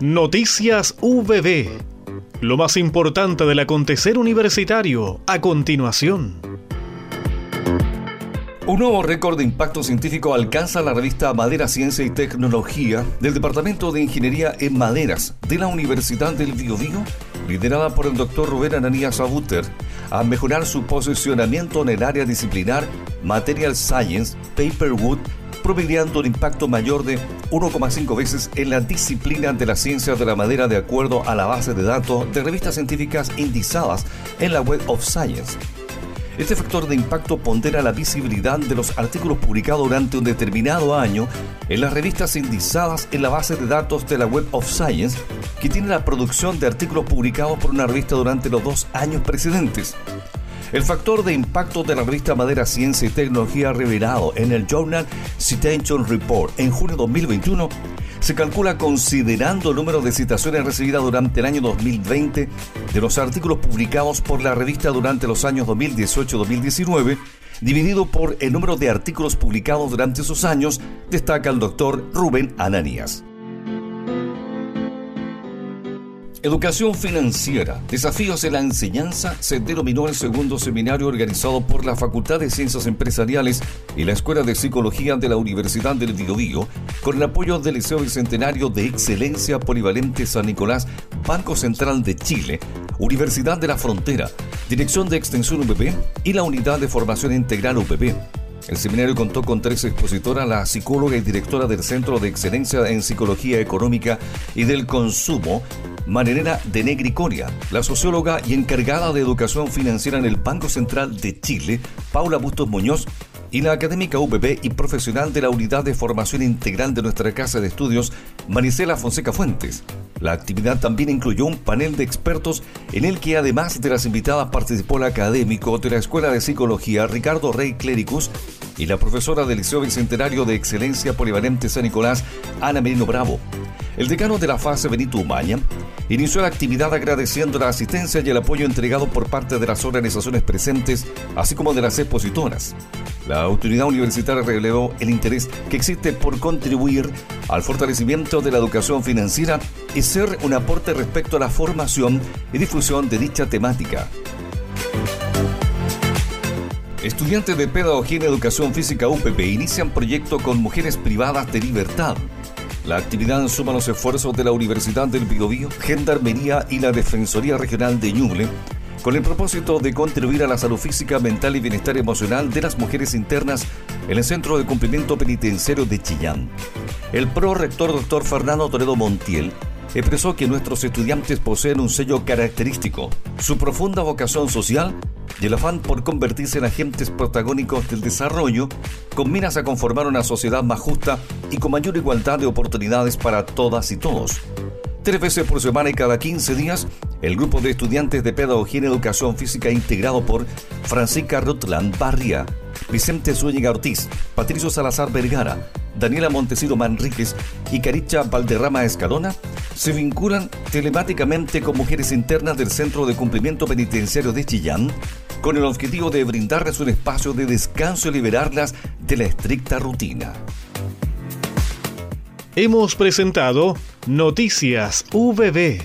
Noticias VB. Lo más importante del acontecer universitario a continuación. Un nuevo récord de impacto científico alcanza la revista Madera Ciencia y Tecnología del Departamento de Ingeniería en Maderas de la Universidad del Biobío, liderada por el doctor Rubén Ananías Abuter, a mejorar su posicionamiento en el área disciplinar Material Science, Paperwood promediando un impacto mayor de 1,5 veces en la disciplina de las ciencias de la madera de acuerdo a la base de datos de revistas científicas indizadas en la Web of Science. Este factor de impacto pondera la visibilidad de los artículos publicados durante un determinado año en las revistas indizadas en la base de datos de la Web of Science, que tiene la producción de artículos publicados por una revista durante los dos años precedentes. El factor de impacto de la revista Madera Ciencia y Tecnología revelado en el Journal Citation Report en junio de 2021 se calcula considerando el número de citaciones recibidas durante el año 2020 de los artículos publicados por la revista durante los años 2018-2019, dividido por el número de artículos publicados durante esos años, destaca el doctor Rubén Ananías. Educación financiera, desafíos en la enseñanza, se denominó el segundo seminario organizado por la Facultad de Ciencias Empresariales y la Escuela de Psicología de la Universidad del Biobío, con el apoyo del Liceo Bicentenario de Excelencia Polivalente San Nicolás, Banco Central de Chile, Universidad de la Frontera, Dirección de Extensión UPP y la Unidad de Formación Integral UPP. El seminario contó con tres expositoras, la psicóloga y directora del Centro de Excelencia en Psicología Económica y del Consumo, Marinera de Negricoria, la socióloga y encargada de educación financiera en el Banco Central de Chile, Paula Bustos Muñoz, y la académica UPP y profesional de la Unidad de Formación Integral de nuestra Casa de Estudios, Marisela Fonseca Fuentes. La actividad también incluyó un panel de expertos en el que además de las invitadas participó el académico de la Escuela de Psicología Ricardo Rey Cléricus y la profesora del Liceo Bicentenario de Excelencia Polivalente San Nicolás, Ana Merino Bravo. El decano de la fase, Benito Umaña, inició la actividad agradeciendo la asistencia y el apoyo entregado por parte de las organizaciones presentes, así como de las expositoras. La autoridad universitaria reveló el interés que existe por contribuir al fortalecimiento de la educación financiera y ser un aporte respecto a la formación y difusión de dicha temática. Estudiantes de Pedagogía en Educación Física UPP inician proyecto con mujeres privadas de libertad. La actividad suma los esfuerzos de la Universidad del Biobío, Gendarmería y la Defensoría Regional de Ñuble con el propósito de contribuir a la salud física, mental y bienestar emocional de las mujeres internas en el Centro de Cumplimiento Penitenciario de Chillán. El pro-rector doctor Fernando Toledo Montiel expresó que nuestros estudiantes poseen un sello característico, su profunda vocación social y el afán por convertirse en agentes protagónicos del desarrollo, con miras a conformar una sociedad más justa y con mayor igualdad de oportunidades para todas y todos. Tres veces por semana y cada 15 días, el grupo de estudiantes de Pedagogía en Educación Física integrado por Francisca Rutland Barria, Vicente Zúñiga Ortiz, Patricio Salazar Vergara, Daniela Montesido Manríquez y Caricha Valderrama Escalona se vinculan telemáticamente con mujeres internas del Centro de Cumplimiento Penitenciario de Chillán con el objetivo de brindarles un espacio de descanso y liberarlas de la estricta rutina. Hemos presentado Noticias VB